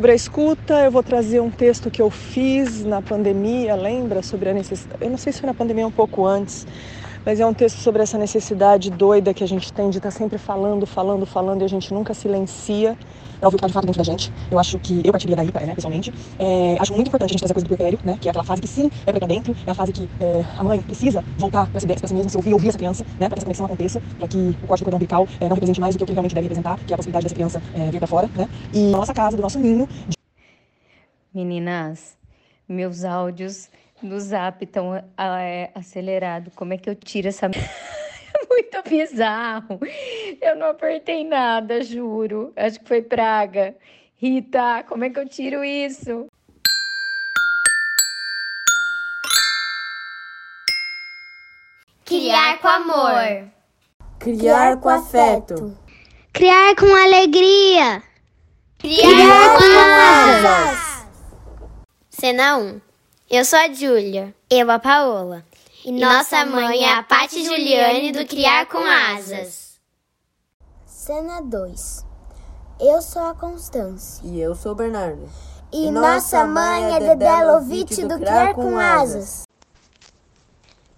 Sobre a escuta, eu vou trazer um texto que eu fiz na pandemia, lembra? Sobre a necessidade. Eu não sei se foi na pandemia um pouco antes, mas é um texto sobre essa necessidade doida que a gente tem de estar tá sempre falando, falando, falando e a gente nunca silencia para ouvir o que está de fato dentro da gente. Eu acho que eu partiria daí, né, pessoalmente. É, acho muito importante a gente trazer a coisa do puerpério, né, que é aquela fase que sim é para dentro, é a fase que é, a mãe precisa voltar para si, pra si mesma, se ouvir, ouvir essa criança, né, para que essa conexão aconteça, para que o corte do cordão umbilical é, não represente mais do que o que realmente deve representar, que é a possibilidade dessa criança é, vir para fora, né, e a nossa casa, do nosso ninho. De... Meninas, meus áudios no zap estão é, acelerados. Como é que eu tiro essa. É muito bizarro. Eu não apertei nada, juro. Acho que foi praga. Rita, como é que eu tiro isso? Criar com amor. Criar com afeto. Criar com alegria. Criar, Criar com asas. Cena 1. Eu sou a Júlia. Eu a Paola. E, e nossa mãe é a Pati Juliane do Criar com Asas. Cena 2. Eu sou a Constância. E eu sou o Bernardo. E, e nossa mãe é Dedé Lovitch do Criar com Asas.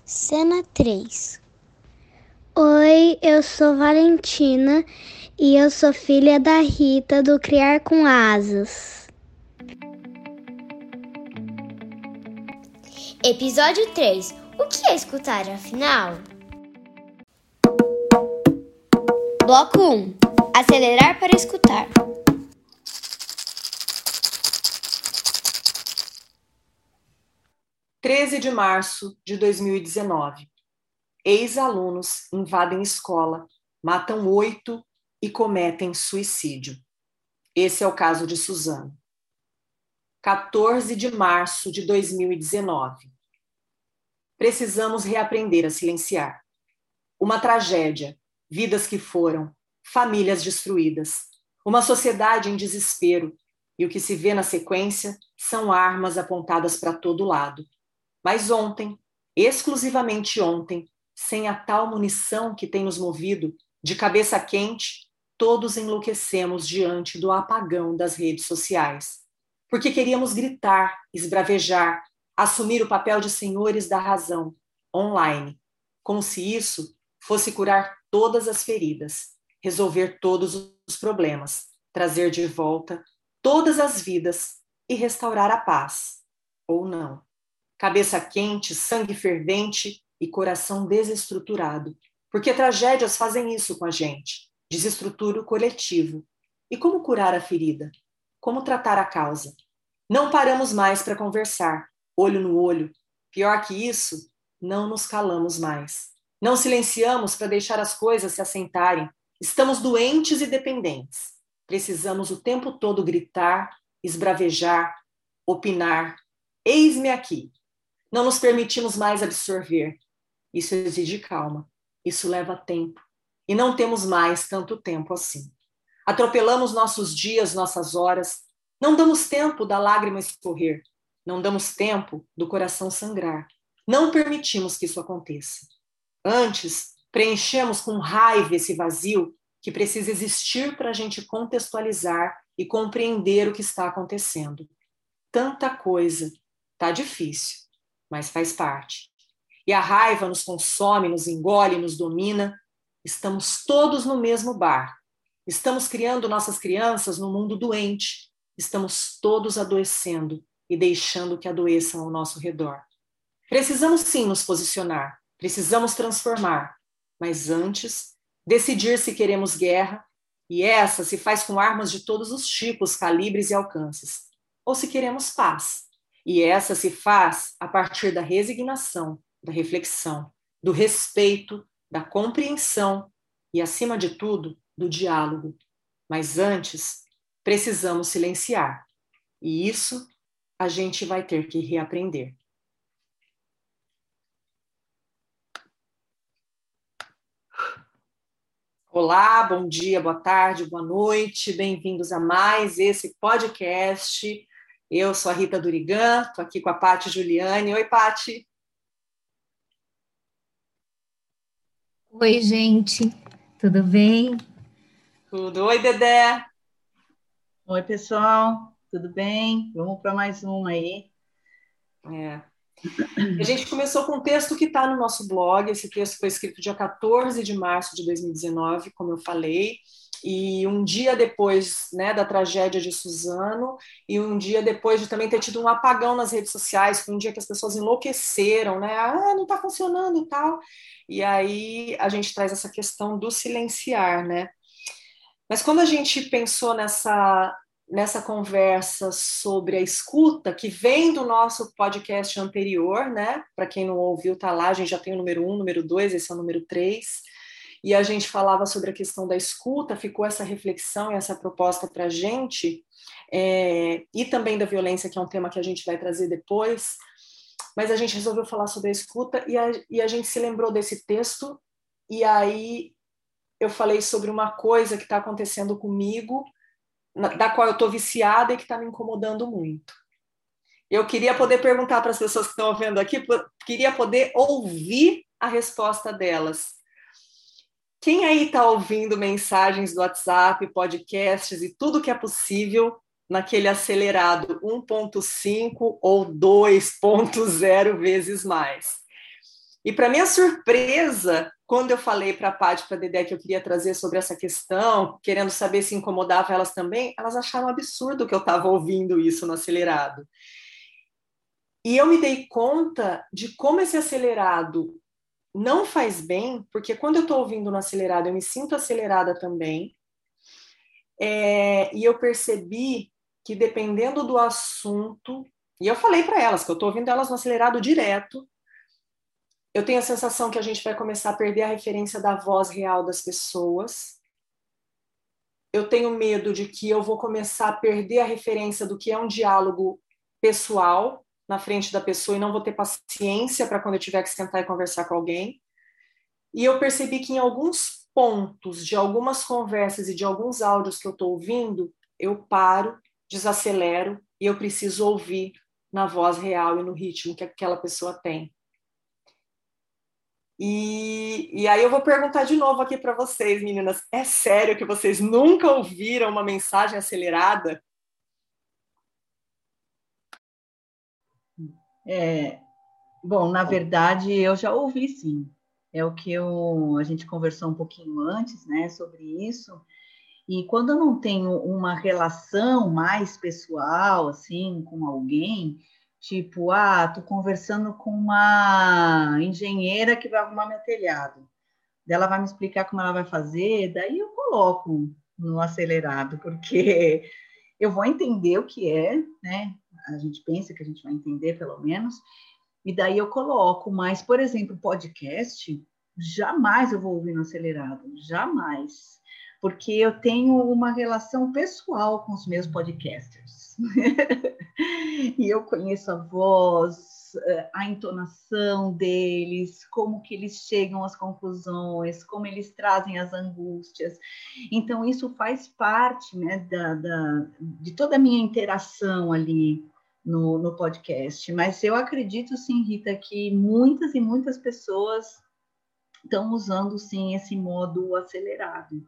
Cena 3. Oi, eu sou Valentina e eu sou filha da Rita do Criar com Asas. Episódio 3 O que é escutar afinal? Bloco 1 Acelerar para escutar. Treze de março de 2019. Ex-alunos invadem escola, matam oito e cometem suicídio. Esse é o caso de Suzano. 14 de março de 2019. Precisamos reaprender a silenciar. Uma tragédia, vidas que foram, famílias destruídas, uma sociedade em desespero, e o que se vê na sequência são armas apontadas para todo lado. Mas ontem, exclusivamente ontem, sem a tal munição que tem nos movido, de cabeça quente, todos enlouquecemos diante do apagão das redes sociais. Porque queríamos gritar, esbravejar, assumir o papel de senhores da razão, online, como se isso fosse curar todas as feridas, resolver todos os problemas, trazer de volta todas as vidas e restaurar a paz. Ou não. Cabeça quente, sangue fervente e coração desestruturado. Porque tragédias fazem isso com a gente desestrutura o coletivo. E como curar a ferida? Como tratar a causa? Não paramos mais para conversar, olho no olho. Pior que isso, não nos calamos mais. Não silenciamos para deixar as coisas se assentarem. Estamos doentes e dependentes. Precisamos o tempo todo gritar, esbravejar, opinar. Eis-me aqui. Não nos permitimos mais absorver. Isso exige calma. Isso leva tempo. E não temos mais tanto tempo assim. Atropelamos nossos dias, nossas horas. Não damos tempo da lágrima escorrer. Não damos tempo do coração sangrar. Não permitimos que isso aconteça. Antes, preenchemos com raiva esse vazio que precisa existir para a gente contextualizar e compreender o que está acontecendo. Tanta coisa. Tá difícil, mas faz parte. E a raiva nos consome, nos engole, nos domina. Estamos todos no mesmo bar. Estamos criando nossas crianças no mundo doente. Estamos todos adoecendo e deixando que adoeçam ao nosso redor. Precisamos sim nos posicionar, precisamos transformar, mas antes, decidir se queremos guerra, e essa se faz com armas de todos os tipos, calibres e alcances, ou se queremos paz, e essa se faz a partir da resignação, da reflexão, do respeito, da compreensão e, acima de tudo, do diálogo. Mas antes, precisamos silenciar. E isso a gente vai ter que reaprender. Olá, bom dia, boa tarde, boa noite, bem-vindos a mais esse podcast. Eu sou a Rita Durigan, estou aqui com a Pati Juliane. Oi, Pati. Oi, gente, tudo bem? Tudo. Oi, Dedé. Oi, pessoal. Tudo bem? Vamos para mais uma aí. É. A gente começou com um texto que está no nosso blog. Esse texto foi escrito dia 14 de março de 2019, como eu falei, e um dia depois né, da tragédia de Suzano, e um dia depois de também ter tido um apagão nas redes sociais, foi um dia que as pessoas enlouqueceram, né? Ah, não está funcionando e tal. E aí a gente traz essa questão do silenciar, né? Mas quando a gente pensou nessa nessa conversa sobre a escuta, que vem do nosso podcast anterior, né? Para quem não ouviu, tá lá, a gente já tem o número um, número dois, esse é o número três. E a gente falava sobre a questão da escuta, ficou essa reflexão e essa proposta para a gente, é, e também da violência, que é um tema que a gente vai trazer depois. Mas a gente resolveu falar sobre a escuta e a, e a gente se lembrou desse texto, e aí eu falei sobre uma coisa que está acontecendo comigo da qual eu estou viciada e que está me incomodando muito. Eu queria poder perguntar para as pessoas que estão vendo aqui, queria poder ouvir a resposta delas. Quem aí está ouvindo mensagens do WhatsApp, podcasts e tudo que é possível naquele acelerado 1.5 ou 2.0 vezes mais? E para minha surpresa, quando eu falei para a Paty e para a Dedé que eu queria trazer sobre essa questão, querendo saber se incomodava elas também, elas acharam absurdo que eu estava ouvindo isso no acelerado. E eu me dei conta de como esse acelerado não faz bem, porque quando eu estou ouvindo no acelerado, eu me sinto acelerada também. É, e eu percebi que dependendo do assunto, e eu falei para elas que eu estou ouvindo elas no acelerado direto, eu tenho a sensação que a gente vai começar a perder a referência da voz real das pessoas. Eu tenho medo de que eu vou começar a perder a referência do que é um diálogo pessoal na frente da pessoa e não vou ter paciência para quando eu tiver que sentar e conversar com alguém. E eu percebi que em alguns pontos de algumas conversas e de alguns áudios que eu estou ouvindo, eu paro, desacelero e eu preciso ouvir na voz real e no ritmo que aquela pessoa tem. E, e aí eu vou perguntar de novo aqui para vocês, meninas. É sério que vocês nunca ouviram uma mensagem acelerada? É, bom, na verdade, eu já ouvi sim. É o que eu, a gente conversou um pouquinho antes, né, sobre isso. E quando eu não tenho uma relação mais pessoal, assim, com alguém, Tipo, ah, tô conversando com uma engenheira que vai arrumar meu telhado. Ela vai me explicar como ela vai fazer, daí eu coloco no acelerado, porque eu vou entender o que é, né? A gente pensa que a gente vai entender, pelo menos, e daí eu coloco. Mas, por exemplo, podcast, jamais eu vou ouvir no acelerado, jamais porque eu tenho uma relação pessoal com os meus podcasters. e eu conheço a voz, eh, a entonação deles, como que eles chegam às conclusões, como eles trazem as angústias. Então, isso faz parte né, da, da de toda a minha interação ali no, no podcast. Mas eu acredito, sim, Rita, que muitas e muitas pessoas estão usando, sim, esse modo acelerado.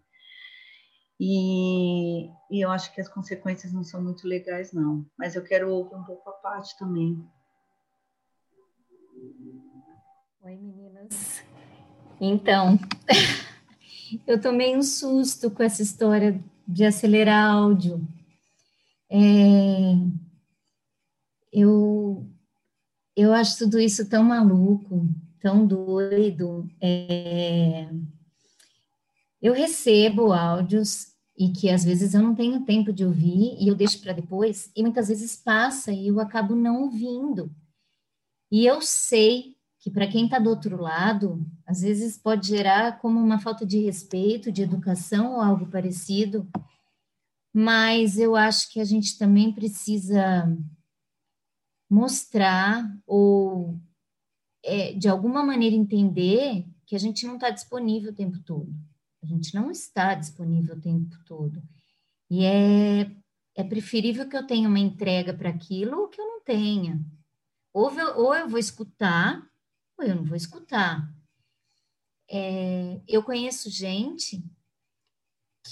E, e, eu acho que as consequências não são muito legais, não. Mas eu quero ouvir um pouco a parte também. Oi, meninas. Então, eu tomei um susto com essa história de acelerar áudio. É, eu, eu acho tudo isso tão maluco, tão doido. É, eu recebo áudios e que às vezes eu não tenho tempo de ouvir e eu deixo para depois, e muitas vezes passa e eu acabo não ouvindo. E eu sei que para quem está do outro lado, às vezes pode gerar como uma falta de respeito, de educação ou algo parecido, mas eu acho que a gente também precisa mostrar ou é, de alguma maneira entender que a gente não está disponível o tempo todo. A gente não está disponível o tempo todo. E é, é preferível que eu tenha uma entrega para aquilo ou que eu não tenha. Ou eu, ou eu vou escutar, ou eu não vou escutar. É, eu conheço gente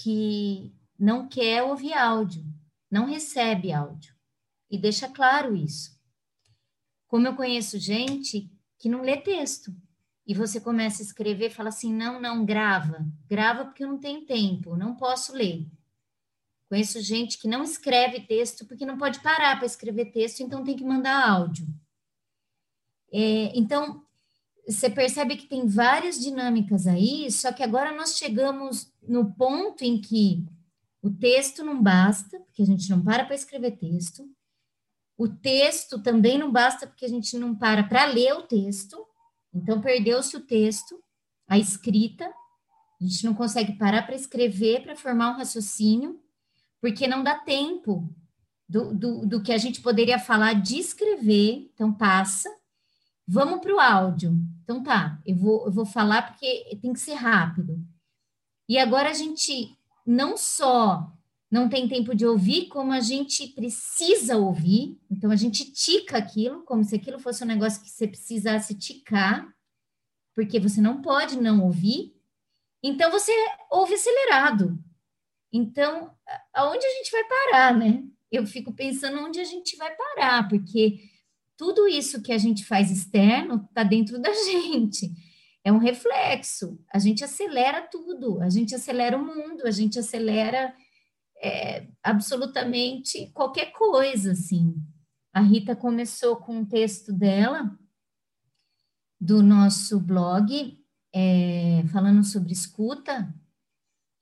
que não quer ouvir áudio, não recebe áudio. E deixa claro isso. Como eu conheço gente que não lê texto. E você começa a escrever, fala assim: não, não, grava. Grava porque eu não tenho tempo, não posso ler. Conheço gente que não escreve texto porque não pode parar para escrever texto, então tem que mandar áudio. É, então, você percebe que tem várias dinâmicas aí, só que agora nós chegamos no ponto em que o texto não basta, porque a gente não para para escrever texto. O texto também não basta, porque a gente não para para ler o texto. Então, perdeu-se o texto, a escrita. A gente não consegue parar para escrever, para formar um raciocínio porque não dá tempo do, do, do que a gente poderia falar de escrever, então passa. Vamos para o áudio. Então tá, eu vou, eu vou falar porque tem que ser rápido. E agora a gente não só não tem tempo de ouvir, como a gente precisa ouvir. Então a gente tica aquilo, como se aquilo fosse um negócio que você precisasse ticar, porque você não pode não ouvir. Então você ouve acelerado. Então, aonde a gente vai parar, né? Eu fico pensando onde a gente vai parar, porque tudo isso que a gente faz externo está dentro da gente. É um reflexo. A gente acelera tudo, a gente acelera o mundo, a gente acelera é, absolutamente qualquer coisa, assim. A Rita começou com um texto dela, do nosso blog, é, falando sobre escuta,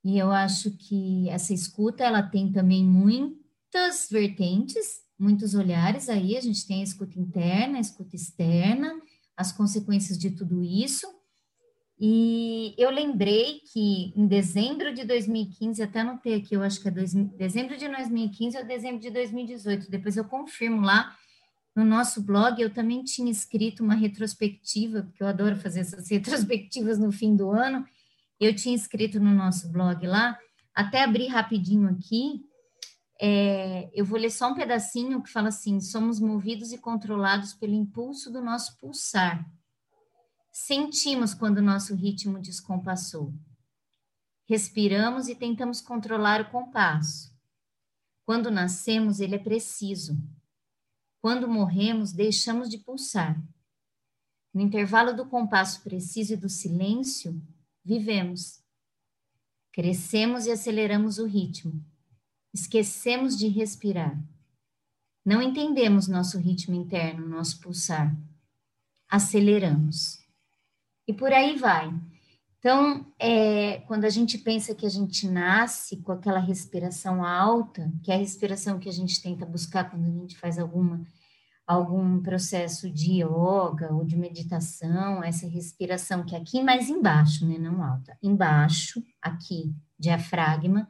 e eu acho que essa escuta, ela tem também muitas vertentes, muitos olhares aí, a gente tem a escuta interna, a escuta externa, as consequências de tudo isso. E eu lembrei que em dezembro de 2015, até anotei aqui, eu acho que é dois, dezembro de 2015 ou dezembro de 2018, depois eu confirmo lá no nosso blog, eu também tinha escrito uma retrospectiva, porque eu adoro fazer essas retrospectivas no fim do ano, eu tinha escrito no nosso blog lá, até abrir rapidinho aqui, é, eu vou ler só um pedacinho que fala assim: somos movidos e controlados pelo impulso do nosso pulsar. Sentimos quando nosso ritmo descompassou. Respiramos e tentamos controlar o compasso. Quando nascemos, ele é preciso. Quando morremos, deixamos de pulsar. No intervalo do compasso preciso e do silêncio, vivemos. Crescemos e aceleramos o ritmo. Esquecemos de respirar. Não entendemos nosso ritmo interno, nosso pulsar. Aceleramos. E por aí vai. Então, é, quando a gente pensa que a gente nasce com aquela respiração alta, que é a respiração que a gente tenta buscar quando a gente faz alguma algum processo de yoga ou de meditação, essa respiração que é aqui mais embaixo, né, não alta, embaixo, aqui, diafragma,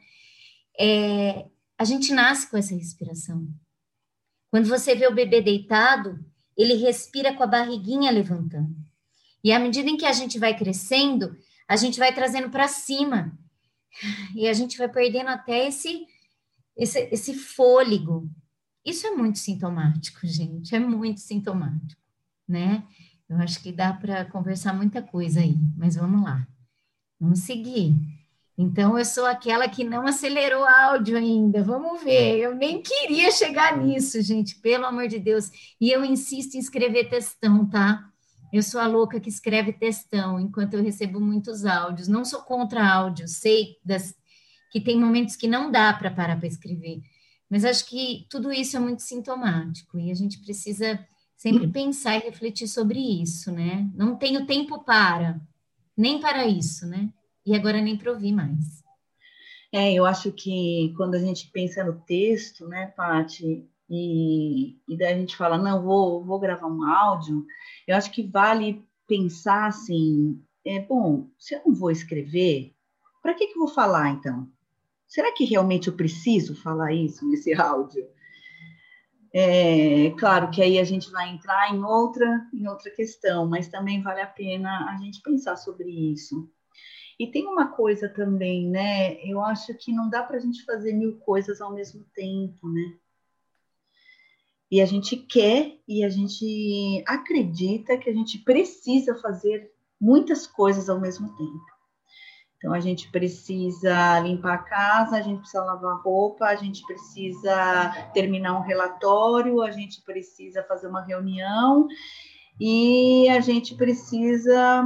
é, a gente nasce com essa respiração. Quando você vê o bebê deitado, ele respira com a barriguinha levantando. E à medida em que a gente vai crescendo, a gente vai trazendo para cima. E a gente vai perdendo até esse, esse, esse fôlego, isso é muito sintomático, gente, é muito sintomático, né? Eu acho que dá para conversar muita coisa aí, mas vamos lá. Vamos seguir. Então, eu sou aquela que não acelerou áudio ainda. Vamos ver. Eu nem queria chegar nisso, gente, pelo amor de Deus. E eu insisto em escrever textão, tá? Eu sou a louca que escreve textão, enquanto eu recebo muitos áudios. Não sou contra áudio, sei das, que tem momentos que não dá para parar para escrever. Mas acho que tudo isso é muito sintomático e a gente precisa sempre hum. pensar e refletir sobre isso, né? Não tenho tempo para, nem para isso, né? E agora nem para ouvir mais. É, eu acho que quando a gente pensa no texto, né, Paty, e, e daí a gente fala, não, vou, vou gravar um áudio, eu acho que vale pensar assim, é bom, se eu não vou escrever, para que, que eu vou falar então? será que realmente eu preciso falar isso nesse áudio? É claro que aí a gente vai entrar em outra, em outra questão, mas também vale a pena a gente pensar sobre isso. E tem uma coisa também, né? Eu acho que não dá para a gente fazer mil coisas ao mesmo tempo, né? E a gente quer e a gente acredita que a gente precisa fazer muitas coisas ao mesmo tempo. Então, a gente precisa limpar a casa, a gente precisa lavar roupa, a gente precisa terminar um relatório, a gente precisa fazer uma reunião e a gente precisa,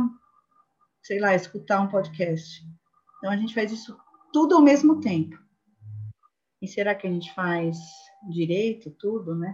sei lá, escutar um podcast. Então, a gente faz isso tudo ao mesmo tempo. E será que a gente faz direito tudo, né?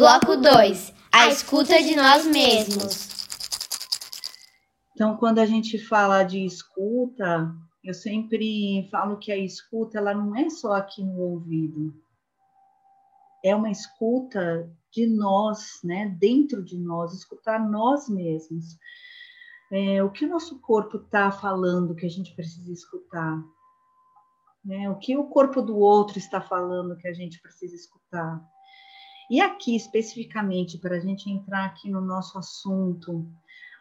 Bloco 2 A escuta de nós mesmos. Então, quando a gente fala de escuta, eu sempre falo que a escuta ela não é só aqui no ouvido. É uma escuta de nós, né? Dentro de nós, escutar nós mesmos. É, o que o nosso corpo está falando que a gente precisa escutar? Né? O que o corpo do outro está falando que a gente precisa escutar? E aqui, especificamente, para a gente entrar aqui no nosso assunto,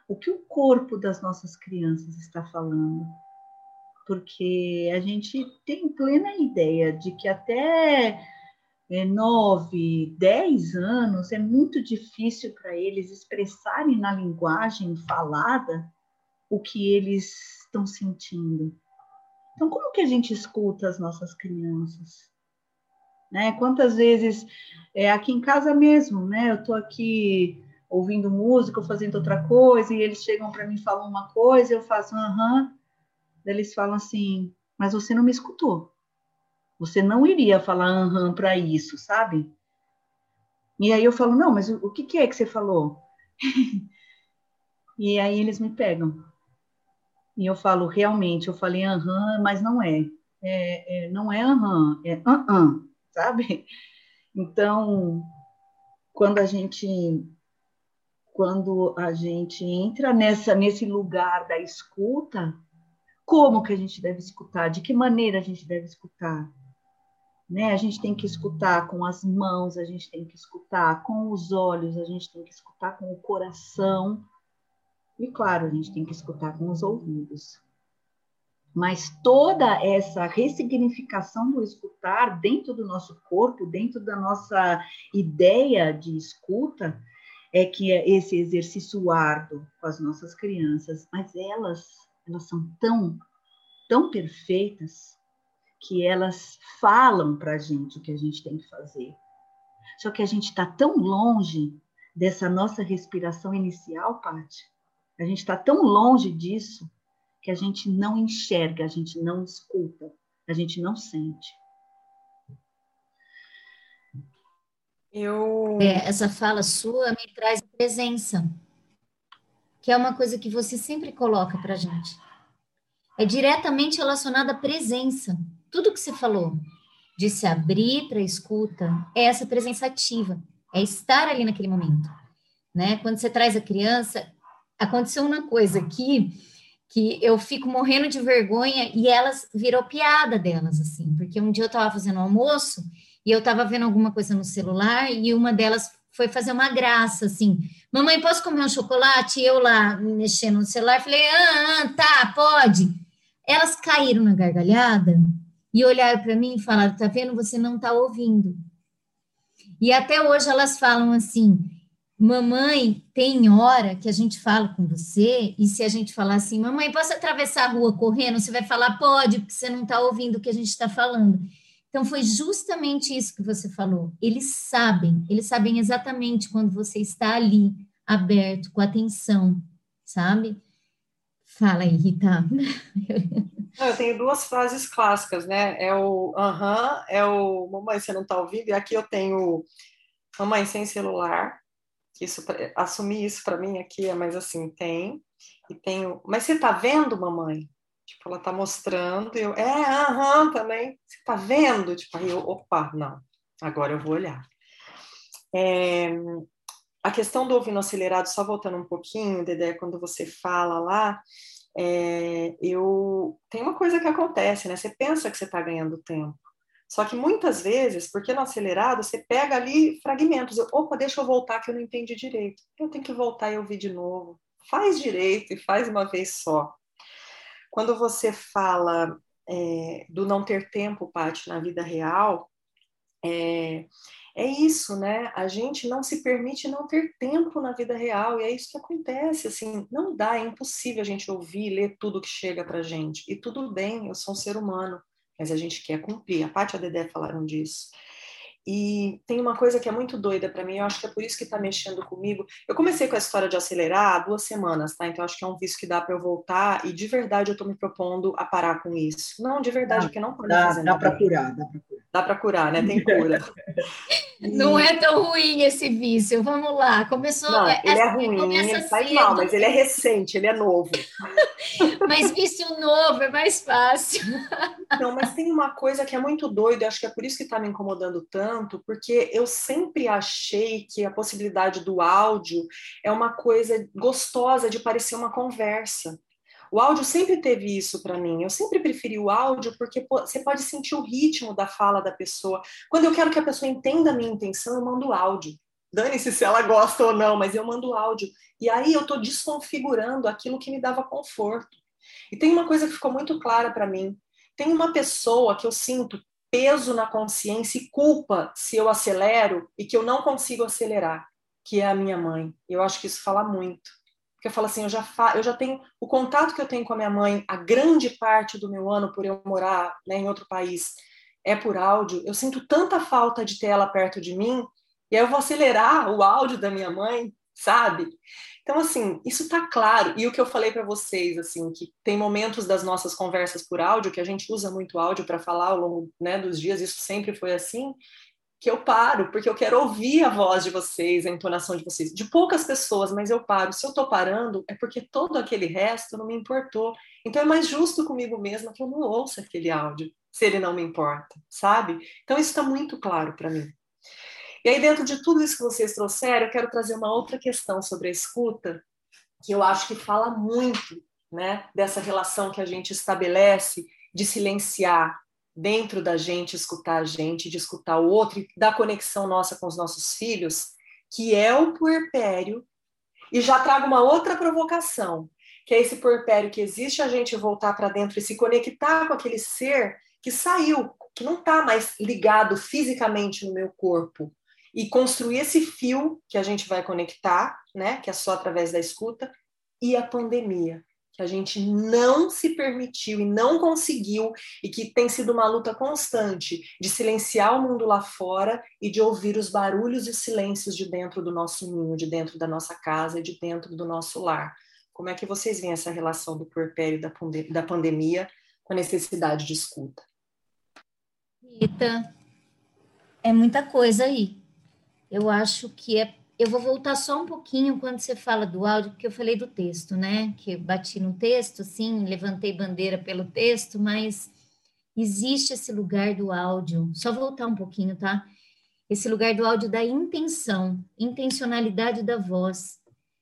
o que o corpo das nossas crianças está falando? Porque a gente tem plena ideia de que até é, nove, dez anos é muito difícil para eles expressarem na linguagem falada o que eles estão sentindo. Então, como que a gente escuta as nossas crianças? Né? Quantas vezes, é, aqui em casa mesmo, né? Eu estou aqui ouvindo música ou fazendo outra coisa, e eles chegam para mim e falam uma coisa, eu faço aham. Eles falam assim, mas você não me escutou. Você não iria falar aham para isso, sabe? E aí eu falo, não, mas o, o que, que é que você falou? e aí eles me pegam. E eu falo, realmente, eu falei aham, mas não é. é, é não é aham, é aham sabe? Então, quando a gente quando a gente entra nessa nesse lugar da escuta, como que a gente deve escutar? De que maneira a gente deve escutar? Né? A gente tem que escutar com as mãos, a gente tem que escutar com os olhos, a gente tem que escutar com o coração. E claro, a gente tem que escutar com os ouvidos. Mas toda essa ressignificação do escutar dentro do nosso corpo, dentro da nossa ideia de escuta, é que é esse exercício árduo com as nossas crianças, mas elas, elas são tão, tão perfeitas que elas falam para a gente o que a gente tem que fazer. Só que a gente está tão longe dessa nossa respiração inicial, Paty. A gente está tão longe disso que a gente não enxerga, a gente não escuta, a gente não sente. Eu... É, essa fala sua me traz presença, que é uma coisa que você sempre coloca para gente. É diretamente relacionada à presença. Tudo que você falou, de se abrir para a escuta, é essa presença ativa, é estar ali naquele momento. Né? Quando você traz a criança, aconteceu uma coisa aqui que eu fico morrendo de vergonha e elas virou piada delas, assim, porque um dia eu estava fazendo almoço e eu estava vendo alguma coisa no celular e uma delas foi fazer uma graça, assim, mamãe, posso comer um chocolate? E eu lá mexendo no celular, falei, ah, ah tá, pode. Elas caíram na gargalhada e olharam para mim e falaram, tá vendo, você não tá ouvindo. E até hoje elas falam assim, Mamãe, tem hora que a gente fala com você, e se a gente falar assim, mamãe, posso atravessar a rua correndo? Você vai falar, pode, porque você não está ouvindo o que a gente está falando. Então, foi justamente isso que você falou. Eles sabem, eles sabem exatamente quando você está ali, aberto, com atenção, sabe? Fala aí, Rita. Eu tenho duas frases clássicas, né? É o aham, uh -huh, é o mamãe, você não está ouvindo, e aqui eu tenho mamãe sem celular, isso assumir isso para mim aqui é mais assim tem e tenho mas você tá vendo mamãe tipo ela tá mostrando eu é aham também você tá vendo tipo aí eu opa não agora eu vou olhar é, a questão do ouvindo acelerado, só voltando um pouquinho, Dedé, quando você fala lá, é, eu tem uma coisa que acontece, né? Você pensa que você está ganhando tempo. Só que muitas vezes, porque no acelerado, você pega ali fragmentos. Opa, deixa eu voltar que eu não entendi direito. Eu tenho que voltar e ouvir de novo. Faz direito e faz uma vez só. Quando você fala é, do não ter tempo, Paty, na vida real, é, é isso, né? A gente não se permite não ter tempo na vida real, e é isso que acontece, assim, não dá, é impossível a gente ouvir, ler tudo que chega pra gente. E tudo bem, eu sou um ser humano, mas a gente quer cumprir. A Paty e a Dedé falaram disso. E tem uma coisa que é muito doida para mim, eu acho que é por isso que está mexendo comigo. Eu comecei com a história de acelerar há duas semanas, tá? Então acho que é um vício que dá para eu voltar e de verdade eu estou me propondo a parar com isso. Não, de verdade, porque não pode dá, fazer Dá para curar, dá para curar. Dá para curar, né? Tem cura. Não é tão ruim esse vício. Vamos lá. Começou. Não, é, ele é ruim, ele faz mal, mas ele é recente, ele é novo. Mas vício novo é mais fácil. Não, mas tem uma coisa que é muito doida, acho que é por isso que está me incomodando tanto, porque eu sempre achei que a possibilidade do áudio é uma coisa gostosa de parecer uma conversa. O áudio sempre teve isso para mim. Eu sempre preferi o áudio porque você pode sentir o ritmo da fala da pessoa. Quando eu quero que a pessoa entenda a minha intenção, eu mando áudio. Dane-se se ela gosta ou não, mas eu mando áudio. E aí eu estou desconfigurando aquilo que me dava conforto. E tem uma coisa que ficou muito clara para mim. Tem uma pessoa que eu sinto peso na consciência e culpa se eu acelero e que eu não consigo acelerar, que é a minha mãe. Eu acho que isso fala muito. Porque eu falo assim, eu já, fa eu já tenho o contato que eu tenho com a minha mãe, a grande parte do meu ano por eu morar né, em outro país é por áudio. Eu sinto tanta falta de ter ela perto de mim, e aí eu vou acelerar o áudio da minha mãe, sabe? Então, assim, isso está claro. E o que eu falei para vocês, assim, que tem momentos das nossas conversas por áudio, que a gente usa muito áudio para falar ao longo né, dos dias, isso sempre foi assim, que eu paro, porque eu quero ouvir a voz de vocês, a entonação de vocês. De poucas pessoas, mas eu paro. Se eu estou parando, é porque todo aquele resto não me importou. Então é mais justo comigo mesma que eu não ouça aquele áudio, se ele não me importa, sabe? Então isso está muito claro para mim. E aí, dentro de tudo isso que vocês trouxeram, eu quero trazer uma outra questão sobre a escuta, que eu acho que fala muito né, dessa relação que a gente estabelece de silenciar, dentro da gente, escutar a gente, de escutar o outro, e da conexão nossa com os nossos filhos, que é o puerpério. E já trago uma outra provocação, que é esse puerpério que existe a gente voltar para dentro e se conectar com aquele ser que saiu, que não está mais ligado fisicamente no meu corpo, e construir esse fio que a gente vai conectar, né, que é só através da escuta, e a pandemia, que a gente não se permitiu e não conseguiu, e que tem sido uma luta constante de silenciar o mundo lá fora e de ouvir os barulhos e os silêncios de dentro do nosso ninho, de dentro da nossa casa e de dentro do nosso lar. Como é que vocês veem essa relação do puerpério da, da pandemia com a necessidade de escuta? Rita, é muita coisa aí. Eu acho que é. Eu vou voltar só um pouquinho quando você fala do áudio, porque eu falei do texto, né? Que bati no texto, sim, levantei bandeira pelo texto, mas existe esse lugar do áudio. Só voltar um pouquinho, tá? Esse lugar do áudio da intenção, intencionalidade da voz,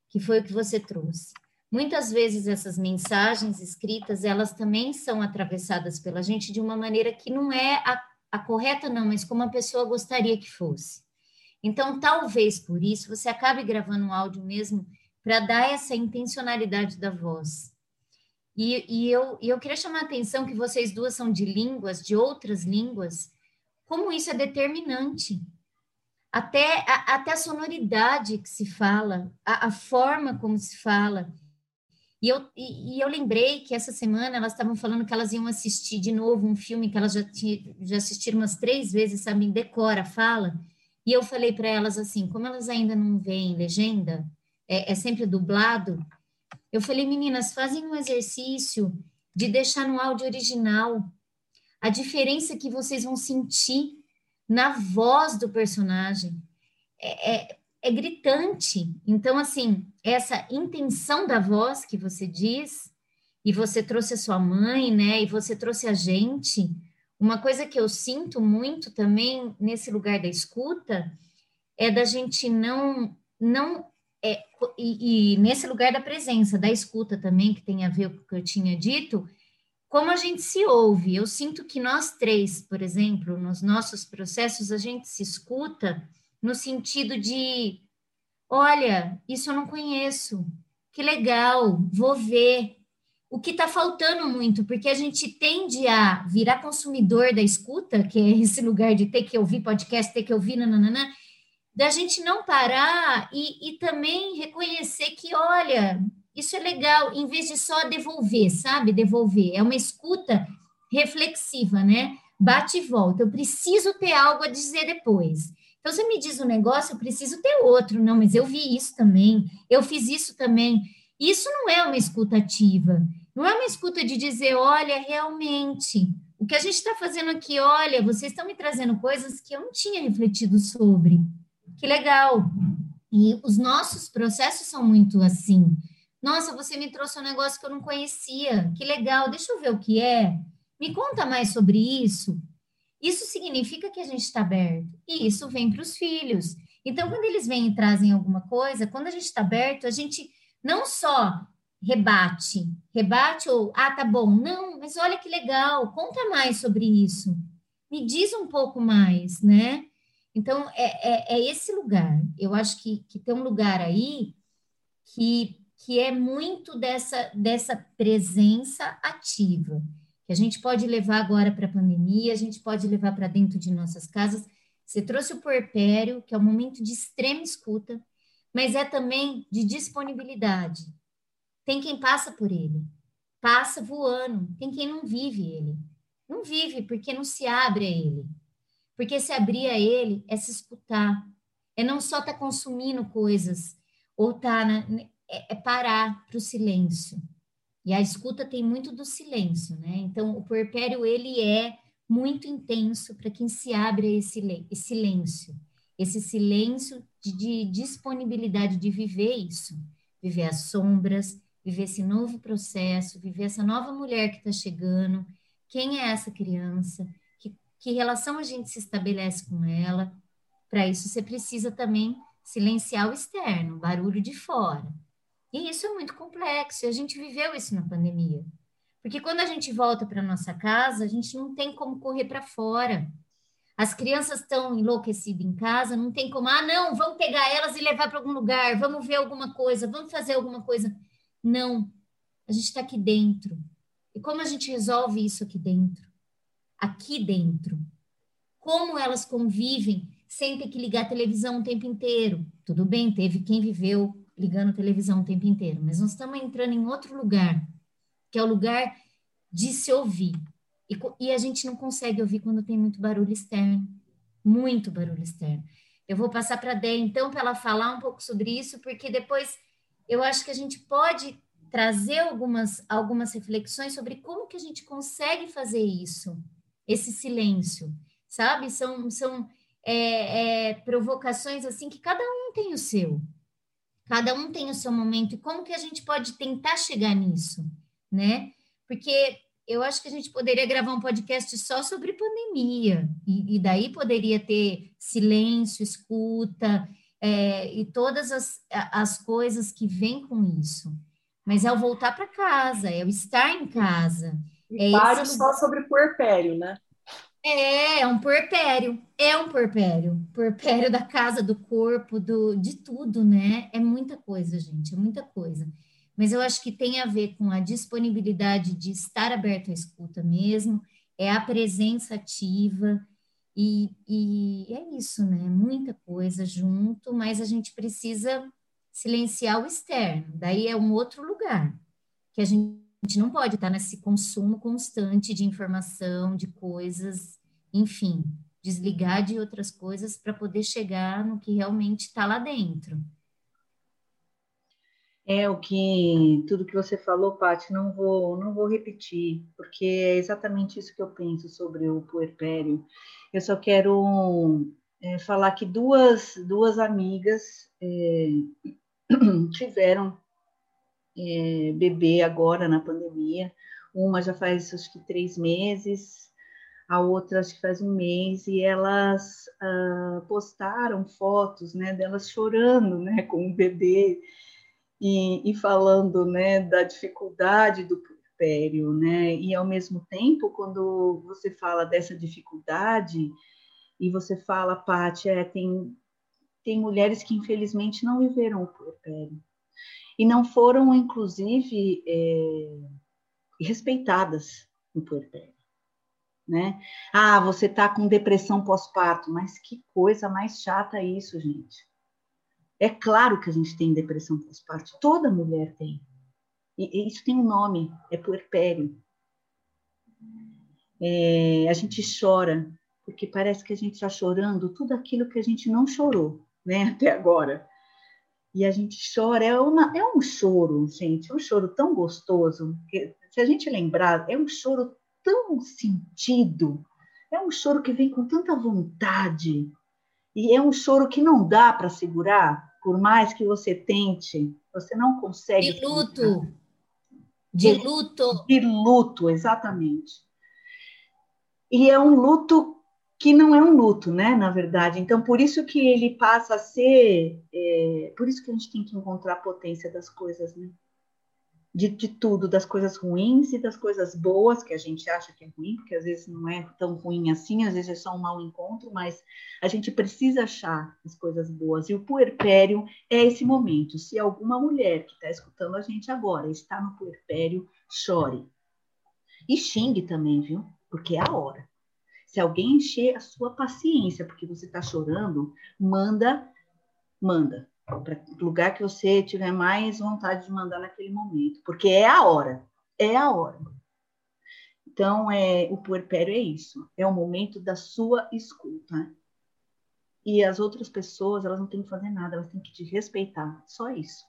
que foi o que você trouxe. Muitas vezes essas mensagens escritas, elas também são atravessadas pela gente de uma maneira que não é a, a correta, não, mas como a pessoa gostaria que fosse. Então, talvez por isso você acabe gravando um áudio mesmo para dar essa intencionalidade da voz. E, e, eu, e eu queria chamar a atenção que vocês duas são de línguas, de outras línguas, como isso é determinante. Até a, até a sonoridade que se fala, a, a forma como se fala. E eu, e, e, eu lembrei que essa semana elas estavam falando que elas iam assistir de novo um filme que elas já, tinha, já assistiram umas três vezes, sabem, decora, fala. E eu falei para elas assim, como elas ainda não veem legenda, é, é sempre dublado, eu falei, meninas, fazem um exercício de deixar no áudio original a diferença que vocês vão sentir na voz do personagem. É, é, é, gritante. Então, assim, essa intenção da voz que você diz, e você trouxe a sua mãe, né? E você trouxe a gente. Uma coisa que eu sinto muito também nesse lugar da escuta é da gente não não é, e, e, nesse lugar da presença, da escuta também, que tem a ver com o que eu tinha dito, como a gente se ouve. Eu sinto que nós três, por exemplo, nos nossos processos, a gente se escuta no sentido de: olha, isso eu não conheço, que legal, vou ver. O que está faltando muito, porque a gente tende a virar consumidor da escuta, que é esse lugar de ter que ouvir podcast, ter que ouvir, nananana, da gente não parar e, e também reconhecer que, olha, isso é legal, em vez de só devolver, sabe? Devolver. É uma escuta reflexiva, né? Bate e volta. Eu preciso ter algo a dizer depois. Então, você me diz um negócio, eu preciso ter outro. Não, mas eu vi isso também, eu fiz isso também. Isso não é uma escuta ativa. Não é uma escuta de dizer, olha, realmente, o que a gente está fazendo aqui, olha, vocês estão me trazendo coisas que eu não tinha refletido sobre. Que legal. E os nossos processos são muito assim. Nossa, você me trouxe um negócio que eu não conhecia. Que legal. Deixa eu ver o que é. Me conta mais sobre isso. Isso significa que a gente está aberto. E isso vem para os filhos. Então, quando eles vêm e trazem alguma coisa, quando a gente está aberto, a gente não só rebate, rebate ou, ah, tá bom, não, mas olha que legal, conta mais sobre isso. Me diz um pouco mais, né? Então, é, é, é esse lugar. Eu acho que, que tem um lugar aí que, que é muito dessa, dessa presença ativa, que a gente pode levar agora para a pandemia, a gente pode levar para dentro de nossas casas. Você trouxe o puerpério, que é um momento de extrema escuta, mas é também de disponibilidade. Tem quem passa por ele, passa voando, tem quem não vive ele. Não vive porque não se abre a ele. Porque se abrir a ele é se escutar, é não só estar tá consumindo coisas, ou tá na, é, é parar para o silêncio. E a escuta tem muito do silêncio, né? Então, o puerpério, ele é muito intenso para quem se abre a esse silêncio. Esse silêncio de, de disponibilidade de viver isso. Viver as sombras, viver esse novo processo, viver essa nova mulher que está chegando. Quem é essa criança? que relação a gente se estabelece com ela. Para isso, você precisa também silenciar o externo, barulho de fora. E isso é muito complexo, e a gente viveu isso na pandemia. Porque quando a gente volta para nossa casa, a gente não tem como correr para fora. As crianças estão enlouquecidas em casa, não tem como, ah, não, vamos pegar elas e levar para algum lugar, vamos ver alguma coisa, vamos fazer alguma coisa. Não, a gente está aqui dentro. E como a gente resolve isso aqui dentro? aqui dentro. Como elas convivem sem ter que ligar a televisão o tempo inteiro. Tudo bem, teve quem viveu ligando a televisão o tempo inteiro, mas nós estamos entrando em outro lugar, que é o lugar de se ouvir. E, e a gente não consegue ouvir quando tem muito barulho externo muito barulho externo. Eu vou passar para a Dé, então, para ela falar um pouco sobre isso, porque depois eu acho que a gente pode trazer algumas, algumas reflexões sobre como que a gente consegue fazer isso esse silêncio, sabe? São, são é, é, provocações assim que cada um tem o seu, cada um tem o seu momento, e como que a gente pode tentar chegar nisso, né? Porque eu acho que a gente poderia gravar um podcast só sobre pandemia, e, e daí poderia ter silêncio, escuta, é, e todas as, as coisas que vêm com isso. Mas é o voltar para casa, é o estar em casa. E é pare só sobre puerpério, né? É, é um puerpério, é um puerpério. Puerpério da casa, do corpo, do, de tudo, né? É muita coisa, gente, é muita coisa. Mas eu acho que tem a ver com a disponibilidade de estar aberto à escuta mesmo, é a presença ativa, e, e é isso, né? Muita coisa junto, mas a gente precisa silenciar o externo, daí é um outro lugar que a gente a gente não pode estar nesse consumo constante de informação, de coisas, enfim, desligar de outras coisas para poder chegar no que realmente está lá dentro. É o que tudo que você falou, Paty, não vou não vou repetir, porque é exatamente isso que eu penso sobre o puerpério. Eu só quero é, falar que duas duas amigas é, tiveram é, bebê agora na pandemia. Uma já faz acho que três meses, a outra acho que faz um mês, e elas uh, postaram fotos né, delas chorando né, com o bebê e, e falando né, da dificuldade do puerpério, né? E ao mesmo tempo, quando você fala dessa dificuldade e você fala, Paty, é, tem, tem mulheres que infelizmente não viveram o puerpério e não foram, inclusive, é, respeitadas no puerpério. Né? Ah, você está com depressão pós-parto, mas que coisa mais chata isso, gente. É claro que a gente tem depressão pós-parto, toda mulher tem. E, isso tem um nome, é puerpério. É, a gente chora, porque parece que a gente está chorando tudo aquilo que a gente não chorou, né, até agora. E a gente chora, é, uma, é um choro, gente, é um choro tão gostoso, que, se a gente lembrar, é um choro tão sentido, é um choro que vem com tanta vontade, e é um choro que não dá para segurar, por mais que você tente, você não consegue. De luto. De, de luto. De luto, exatamente. E é um luto que não é um luto, né? Na verdade. Então, por isso que ele passa a ser. É, por isso que a gente tem que encontrar a potência das coisas, né? De, de, tudo, das coisas ruins e das coisas boas, que a gente acha que é ruim, porque às vezes não é tão ruim assim, às vezes é só um mau encontro, mas a gente precisa achar as coisas boas. E o puerpério é esse momento. Se alguma mulher que está escutando a gente agora está no puerpério, chore. E xingue também, viu? Porque é a hora. Se alguém encher a sua paciência porque você está chorando, manda, manda para o lugar que você tiver mais vontade de mandar naquele momento, porque é a hora, é a hora. Então, é, o puerpério é isso, é o momento da sua escuta. E as outras pessoas, elas não têm que fazer nada, elas têm que te respeitar, só isso.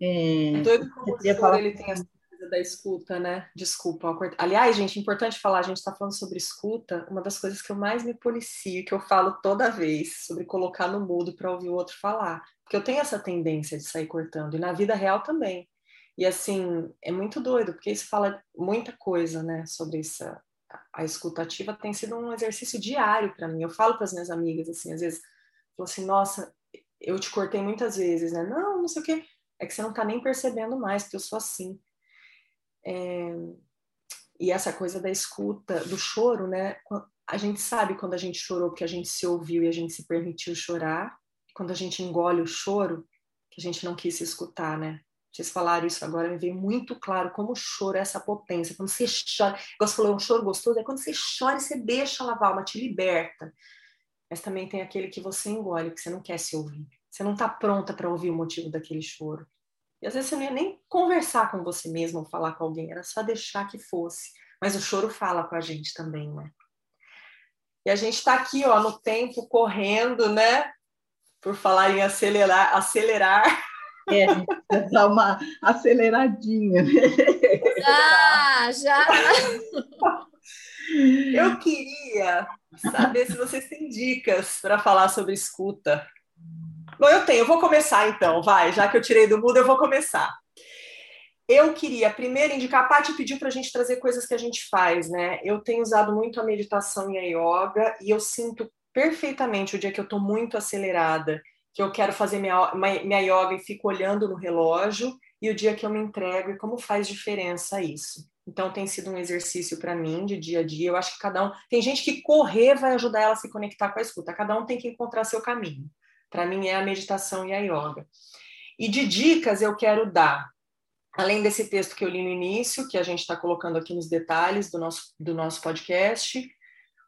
É, é doido como o falar... ele tem essa coisa da escuta, né? Desculpa. Aliás, gente, importante falar, a gente está falando sobre escuta. Uma das coisas que eu mais me policio, que eu falo toda vez, sobre colocar no mudo para ouvir o outro falar. Porque eu tenho essa tendência de sair cortando, e na vida real também. E assim, é muito doido, porque isso fala muita coisa, né, sobre essa. A escutativa tem sido um exercício diário para mim. Eu falo para as minhas amigas, assim, às vezes, falo assim, nossa, eu te cortei muitas vezes, né? Não, não sei o quê. É que você não está nem percebendo mais, porque eu sou assim. É, e essa coisa da escuta, do choro, né? A gente sabe quando a gente chorou porque a gente se ouviu e a gente se permitiu chorar, quando a gente engole o choro, que a gente não quis se escutar, né? Vocês falaram isso agora, me veio muito claro como o choro é essa potência. Quando você chora, você falou, é um choro gostoso, é quando você chora e você deixa a alma, te liberta. Mas também tem aquele que você engole, que você não quer se ouvir. Você não está pronta para ouvir o motivo daquele choro. E às vezes você não ia nem conversar com você mesmo ou falar com alguém, era só deixar que fosse. Mas o choro fala com a gente também, né? E a gente está aqui, ó, no tempo, correndo, né? Por falar em acelerar, acelerar. É, dar uma aceleradinha. Né? Já, já. Eu queria saber se vocês têm dicas para falar sobre escuta. Bom, eu tenho, eu vou começar então, vai, já que eu tirei do mudo, eu vou começar. Eu queria primeiro indicar, a Paty pediu para a gente trazer coisas que a gente faz, né? Eu tenho usado muito a meditação e a yoga e eu sinto perfeitamente o dia que eu estou muito acelerada, que eu quero fazer minha, minha yoga e fico olhando no relógio, e o dia que eu me entrego e como faz diferença isso. Então tem sido um exercício para mim de dia a dia. Eu acho que cada um tem gente que correr vai ajudar ela a se conectar com a escuta. Cada um tem que encontrar seu caminho. Para mim é a meditação e a yoga. E de dicas eu quero dar, além desse texto que eu li no início, que a gente está colocando aqui nos detalhes do nosso, do nosso podcast,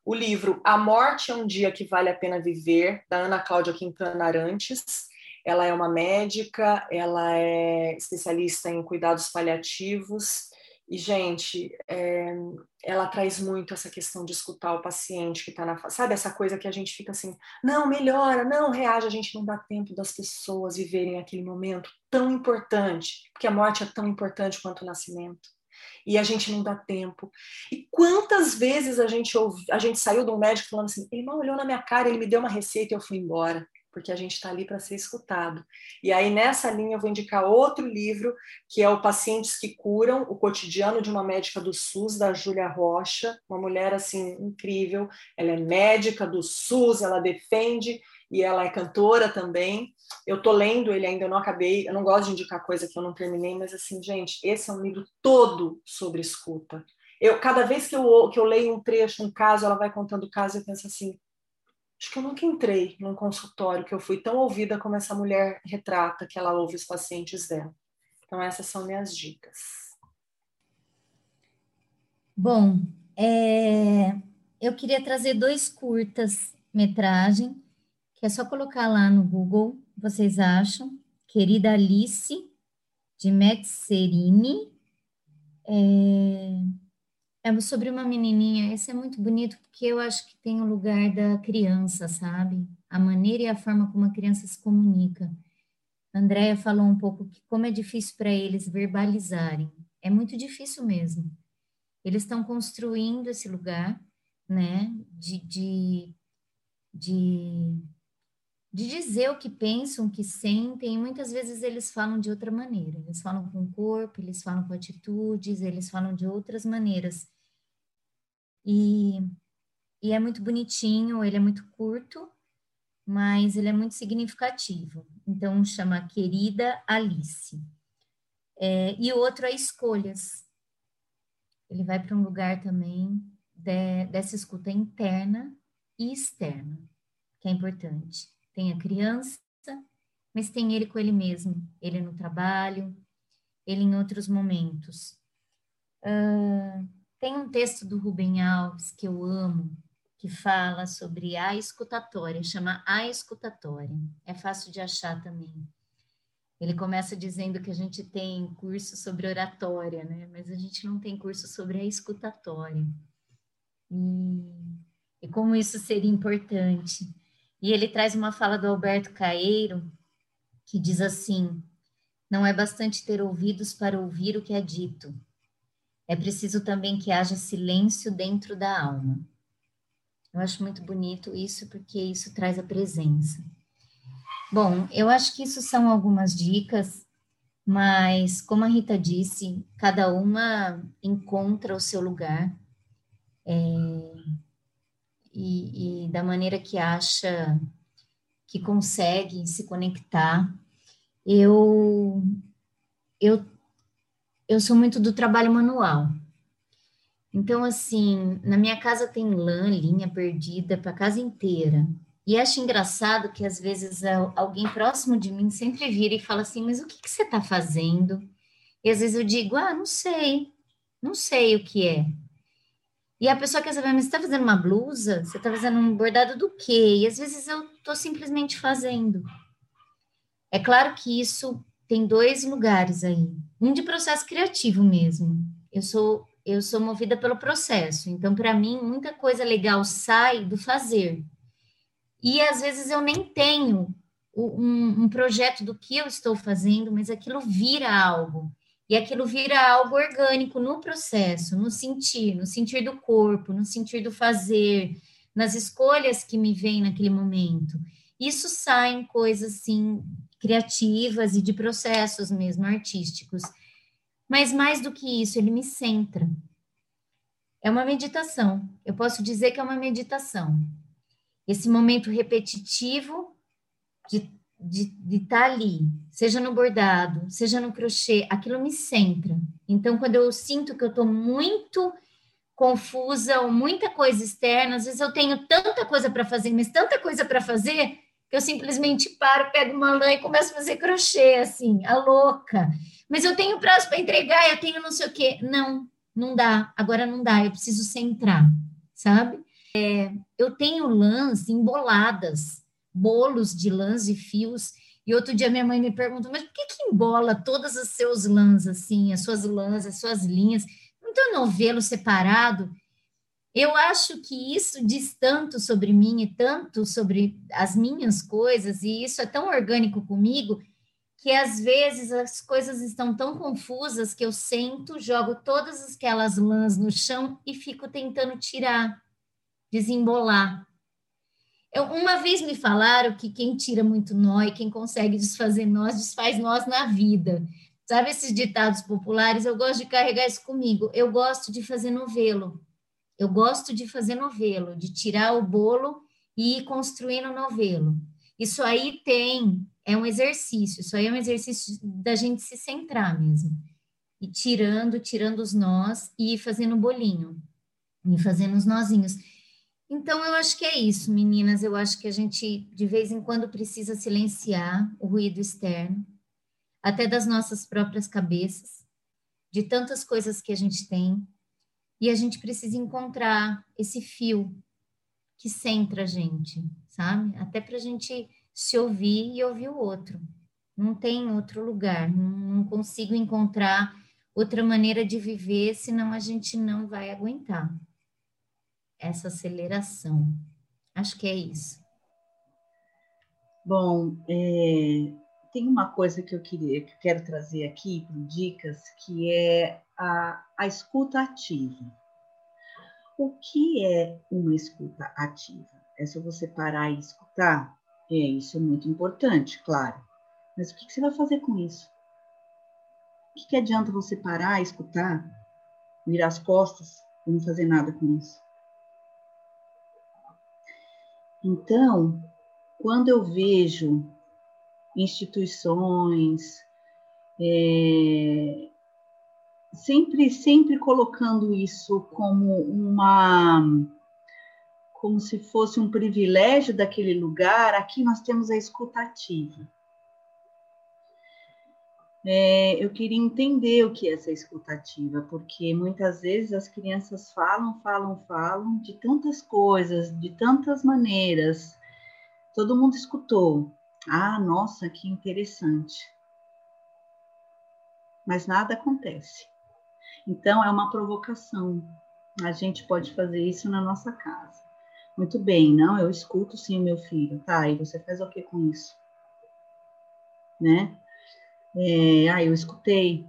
o livro A Morte é um Dia que Vale a Pena Viver, da Ana Cláudia Quintana Arantes. Ela é uma médica, ela é especialista em cuidados paliativos e, gente, é, ela traz muito essa questão de escutar o paciente que está na. Sabe essa coisa que a gente fica assim, não, melhora, não, reage, a gente não dá tempo das pessoas viverem aquele momento tão importante, porque a morte é tão importante quanto o nascimento. E a gente não dá tempo. E quantas vezes a gente ouvi, a gente saiu de um médico falando assim, ele não olhou na minha cara, ele me deu uma receita e eu fui embora. Porque a gente está ali para ser escutado. E aí, nessa linha, eu vou indicar outro livro, que é o Pacientes que Curam, o cotidiano de uma médica do SUS, da Júlia Rocha, uma mulher assim incrível. Ela é médica do SUS, ela defende e ela é cantora também. Eu estou lendo ele ainda, eu não acabei, eu não gosto de indicar coisa que eu não terminei, mas assim, gente, esse é um livro todo sobre escuta. Eu, cada vez que eu, que eu leio um trecho, um caso, ela vai contando o caso, eu penso assim, acho que eu nunca entrei num consultório que eu fui tão ouvida como essa mulher retrata que ela ouve os pacientes dela. Então, essas são minhas dicas. Bom, é, eu queria trazer dois curtas metragem, que é só colocar lá no Google, vocês acham? Querida Alice, de Metzerini, é, é sobre uma menininha, esse é muito bonito porque eu acho que tem o lugar da criança, sabe? A maneira e a forma como a criança se comunica. A Andrea falou um pouco que como é difícil para eles verbalizarem. É muito difícil mesmo. Eles estão construindo esse lugar, né, de, de, de, de dizer o que pensam, o que sentem, muitas vezes eles falam de outra maneira. Eles falam com o corpo, eles falam com atitudes, eles falam de outras maneiras. E, e é muito bonitinho, ele é muito curto, mas ele é muito significativo. Então, chama Querida Alice. É, e o outro é Escolhas. Ele vai para um lugar também de, dessa escuta interna e externa, que é importante. Tem a criança, mas tem ele com ele mesmo, ele no trabalho, ele em outros momentos. Uh, tem um texto do Rubem Alves que eu amo, que fala sobre a escutatória, chama A Escutatória. É fácil de achar também. Ele começa dizendo que a gente tem curso sobre oratória, né? Mas a gente não tem curso sobre a escutatória. E, e como isso seria importante. E ele traz uma fala do Alberto Caeiro, que diz assim: Não é bastante ter ouvidos para ouvir o que é dito, é preciso também que haja silêncio dentro da alma. Eu acho muito bonito isso, porque isso traz a presença. Bom, eu acho que isso são algumas dicas, mas como a Rita disse, cada uma encontra o seu lugar é, e, e da maneira que acha que consegue se conectar. Eu, eu eu sou muito do trabalho manual. Então, assim, na minha casa tem lã, linha perdida para casa inteira. E acho engraçado que às vezes alguém próximo de mim sempre vira e fala assim: Mas o que, que você está fazendo? E às vezes eu digo: Ah, não sei, não sei o que é. E a pessoa quer saber: Mas você está fazendo uma blusa? Você está fazendo um bordado do quê? E às vezes eu estou simplesmente fazendo. É claro que isso tem dois lugares aí. Um de processo criativo mesmo. Eu sou eu sou movida pelo processo. Então, para mim, muita coisa legal sai do fazer. E às vezes eu nem tenho um, um, projeto do que eu estou fazendo, mas aquilo vira algo. E aquilo vira algo orgânico no processo, no sentir, no sentir do corpo, no sentir do fazer, nas escolhas que me vêm naquele momento. Isso saem coisas assim criativas e de processos mesmo artísticos. Mas mais do que isso, ele me centra. É uma meditação. Eu posso dizer que é uma meditação. Esse momento repetitivo de de estar tá ali, seja no bordado, seja no crochê, aquilo me centra. Então, quando eu sinto que eu estou muito confusa ou muita coisa externa, às vezes eu tenho tanta coisa para fazer, mas tanta coisa para fazer que eu simplesmente paro, pego uma lã e começo a fazer crochê, assim, a louca. Mas eu tenho prazo para entregar, eu tenho não sei o quê. Não, não dá, agora não dá, eu preciso centrar, sabe? É, eu tenho lãs emboladas, bolos de lãs e fios, e outro dia minha mãe me perguntou, mas por que que embola todas as seus lãs, assim, as suas lãs, as suas linhas? Não tem um novelo separado? Eu acho que isso diz tanto sobre mim e tanto sobre as minhas coisas, e isso é tão orgânico comigo, que às vezes as coisas estão tão confusas que eu sento, jogo todas aquelas lãs no chão e fico tentando tirar, desembolar. Eu, uma vez me falaram que quem tira muito nó e quem consegue desfazer nós, desfaz nós na vida. Sabe esses ditados populares? Eu gosto de carregar isso comigo. Eu gosto de fazer novelo. Eu gosto de fazer novelo, de tirar o bolo e ir construindo novelo. Isso aí tem, é um exercício, isso aí é um exercício da gente se centrar mesmo. E tirando, tirando os nós e fazendo bolinho, e fazendo os nozinhos. Então, eu acho que é isso, meninas. Eu acho que a gente, de vez em quando, precisa silenciar o ruído externo, até das nossas próprias cabeças, de tantas coisas que a gente tem, e a gente precisa encontrar esse fio que centra a gente, sabe? Até para a gente se ouvir e ouvir o outro. Não tem outro lugar, não consigo encontrar outra maneira de viver, senão a gente não vai aguentar essa aceleração. Acho que é isso. Bom, é, tem uma coisa que eu queria, que eu quero trazer aqui para dicas, que é a, a escuta ativa. O que é uma escuta ativa? É só você parar e escutar? É, isso é muito importante, claro. Mas o que você vai fazer com isso? O que, que adianta você parar, escutar, virar as costas e não fazer nada com isso? Então, quando eu vejo instituições, é, sempre, sempre colocando isso como uma, como se fosse um privilégio daquele lugar, aqui nós temos a escutativa. É, eu queria entender o que é essa escutativa, porque muitas vezes as crianças falam, falam, falam de tantas coisas, de tantas maneiras. Todo mundo escutou. Ah, nossa, que interessante. Mas nada acontece. Então, é uma provocação. A gente pode fazer isso na nossa casa. Muito bem, não? Eu escuto sim, meu filho. Tá, e você faz o que com isso? Né? É, ah, eu escutei.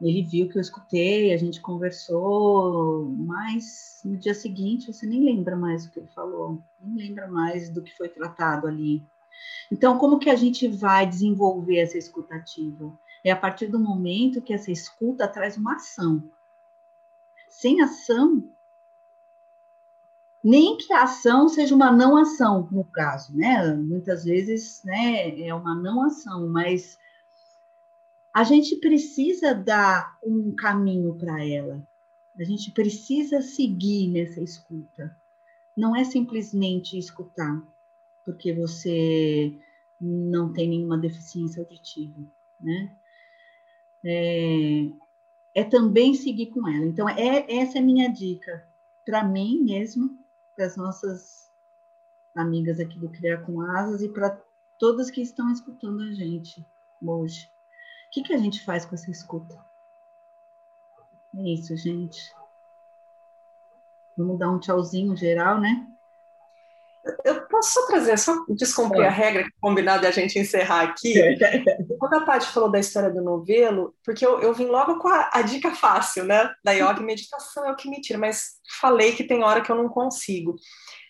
Ele viu que eu escutei, a gente conversou, mas no dia seguinte você nem lembra mais o que ele falou, nem lembra mais do que foi tratado ali. Então, como que a gente vai desenvolver essa escutativa? É a partir do momento que essa escuta traz uma ação. Sem ação, nem que a ação seja uma não ação, no caso, né? Muitas vezes, né, é uma não ação, mas a gente precisa dar um caminho para ela. A gente precisa seguir nessa escuta. Não é simplesmente escutar, porque você não tem nenhuma deficiência auditiva, né? é, é também seguir com ela. Então, é, essa é a minha dica para mim mesmo, para as nossas amigas aqui do Criar com Asas e para todas que estão escutando a gente hoje. O que, que a gente faz com essa escuta? É isso, gente. Vamos dar um tchauzinho geral, né? Eu posso só trazer, só descumprir é. a regra, combinado a gente encerrar aqui. Quando a Paty falou da história do novelo, porque eu, eu vim logo com a, a, dica fácil, né? Da yoga e meditação é o que me tira, mas falei que tem hora que eu não consigo.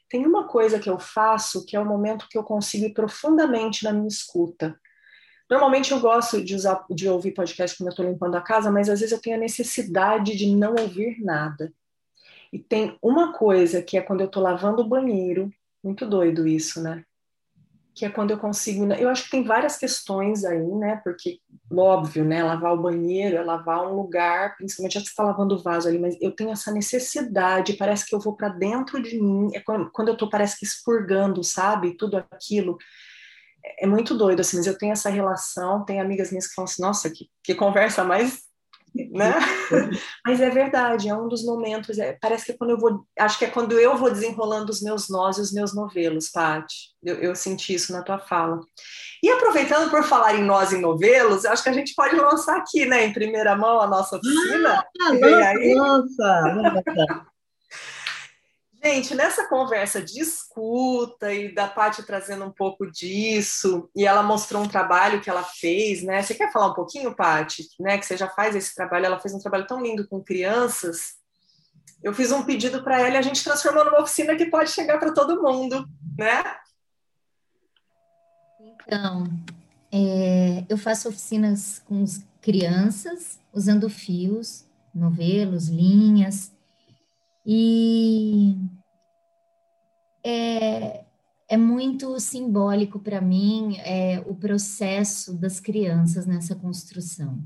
Tem uma coisa que eu faço que é o momento que eu consigo ir profundamente na minha escuta. Normalmente eu gosto de, usar, de ouvir podcast quando eu estou limpando a casa, mas às vezes eu tenho a necessidade de não ouvir nada. E tem uma coisa que é quando eu estou lavando o banheiro muito doido isso, né? Que é quando eu consigo. Eu acho que tem várias questões aí, né? Porque, óbvio, né? Lavar o banheiro é lavar um lugar, principalmente se você está lavando o vaso ali, mas eu tenho essa necessidade, parece que eu vou para dentro de mim, é quando eu tô, parece que expurgando, sabe? Tudo aquilo. É, muito doido, assim, mas eu tenho essa relação, tem amigas minhas que falam assim, nossa, que, que conversa mais né? Mas é verdade, é um dos momentos. É, parece que é quando eu vou, acho que é quando eu vou desenrolando os meus nós e os meus novelos, Paty. Eu, eu senti isso na tua fala. E aproveitando por falar em nós e novelos, acho que a gente pode lançar aqui, né, em primeira mão a nossa oficina. Ah, nossa, nossa. Gente, nessa conversa de escuta e da Paty trazendo um pouco disso, e ela mostrou um trabalho que ela fez, né? Você quer falar um pouquinho, Paty? Né, que você já faz esse trabalho, ela fez um trabalho tão lindo com crianças. Eu fiz um pedido para ela e a gente transformou numa oficina que pode chegar para todo mundo, né? Então, é, eu faço oficinas com crianças, usando fios, novelos, linhas, e é, é muito simbólico para mim é, o processo das crianças nessa construção,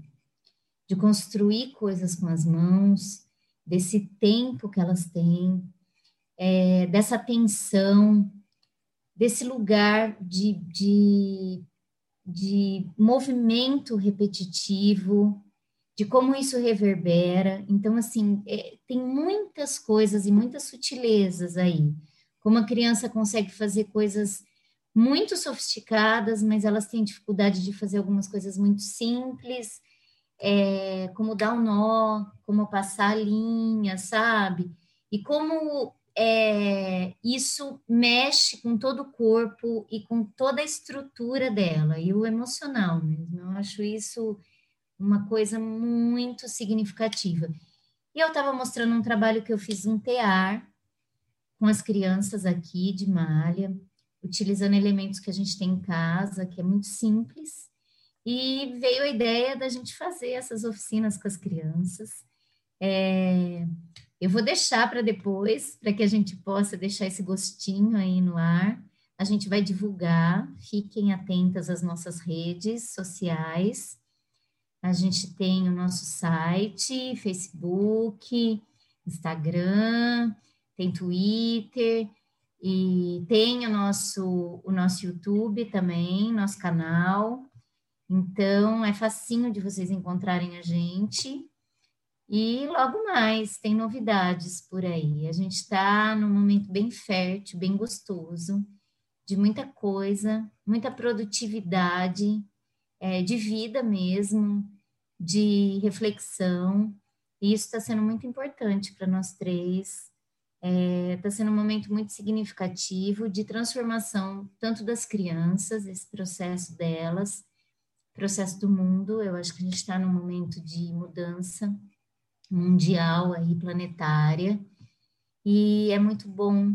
de construir coisas com as mãos, desse tempo que elas têm, é, dessa atenção, desse lugar de, de, de movimento repetitivo, de como isso reverbera. Então, assim, é, tem muitas coisas e muitas sutilezas aí. Como a criança consegue fazer coisas muito sofisticadas, mas elas têm dificuldade de fazer algumas coisas muito simples, é, como dar um nó, como passar a linha, sabe? E como é, isso mexe com todo o corpo e com toda a estrutura dela, e o emocional mesmo. Eu acho isso uma coisa muito significativa. E eu estava mostrando um trabalho que eu fiz um tear com as crianças aqui de malha, utilizando elementos que a gente tem em casa, que é muito simples, e veio a ideia da gente fazer essas oficinas com as crianças. É, eu vou deixar para depois, para que a gente possa deixar esse gostinho aí no ar. A gente vai divulgar, fiquem atentas às nossas redes sociais. A gente tem o nosso site, Facebook, Instagram, tem Twitter e tem o nosso, o nosso YouTube também, nosso canal. Então, é facinho de vocês encontrarem a gente. E logo mais, tem novidades por aí. A gente está num momento bem fértil, bem gostoso, de muita coisa, muita produtividade, é, de vida mesmo, de reflexão. E isso está sendo muito importante para nós três. Está é, tá sendo um momento muito significativo de transformação, tanto das crianças, esse processo delas, processo do mundo. Eu acho que a gente está num momento de mudança mundial aí, planetária. E é muito bom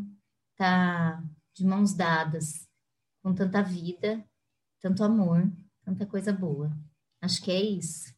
estar tá de mãos dadas com tanta vida, tanto amor, tanta coisa boa. Acho que é isso.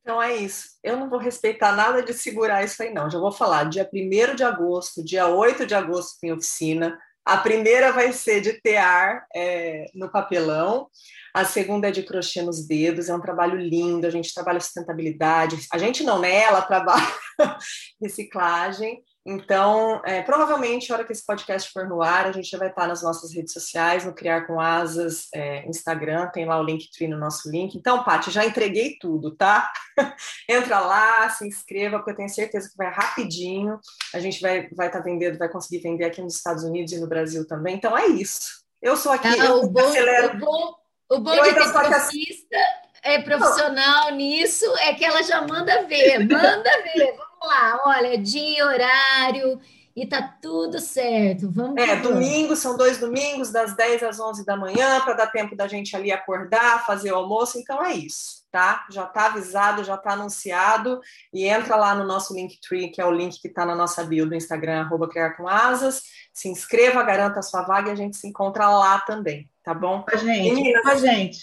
Então é isso. Eu não vou respeitar nada de segurar isso aí, não. Já vou falar dia 1 de agosto, dia 8 de agosto tem oficina. A primeira vai ser de tear é, no papelão, a segunda é de crochê nos dedos, é um trabalho lindo, a gente trabalha sustentabilidade. A gente não, né? Ela trabalha reciclagem. Então, é, provavelmente, a hora que esse podcast for no ar, a gente já vai estar nas nossas redes sociais, no Criar com Asas, é, Instagram, tem lá o Linktree no nosso link. Então, Paty, já entreguei tudo, tá? Entra lá, se inscreva, porque eu tenho certeza que vai rapidinho. A gente vai vai estar tá vendendo, vai conseguir vender aqui nos Estados Unidos e no Brasil também. Então, é isso. Eu sou aqui, ah, eu o bom, acelero. O bom, o bom de ter profista, é profissional Não. nisso é que ela já manda ver, manda ver lá, olha, dia, horário, e tá tudo certo. Vamos É, domingo, são dois domingos, das 10 às 11 da manhã, para dar tempo da gente ali acordar, fazer o almoço. Então é isso, tá? Já tá avisado, já tá anunciado. E entra lá no nosso Linktree, que é o link que tá na nossa bio do Instagram, arroba Criar com Asas. Se inscreva, garanta a sua vaga e a gente se encontra lá também, tá bom? Com a gente. Meninas, com a gente.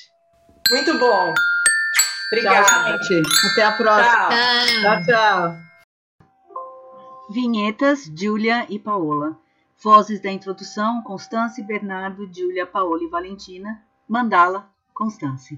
Muito bom. Obrigada. Tchau, gente. Até a próxima. tchau. tchau. tchau. Vinhetas, Júlia e Paola. Vozes da introdução, Constance, Bernardo, Júlia, Paola e Valentina. Mandala, Constance.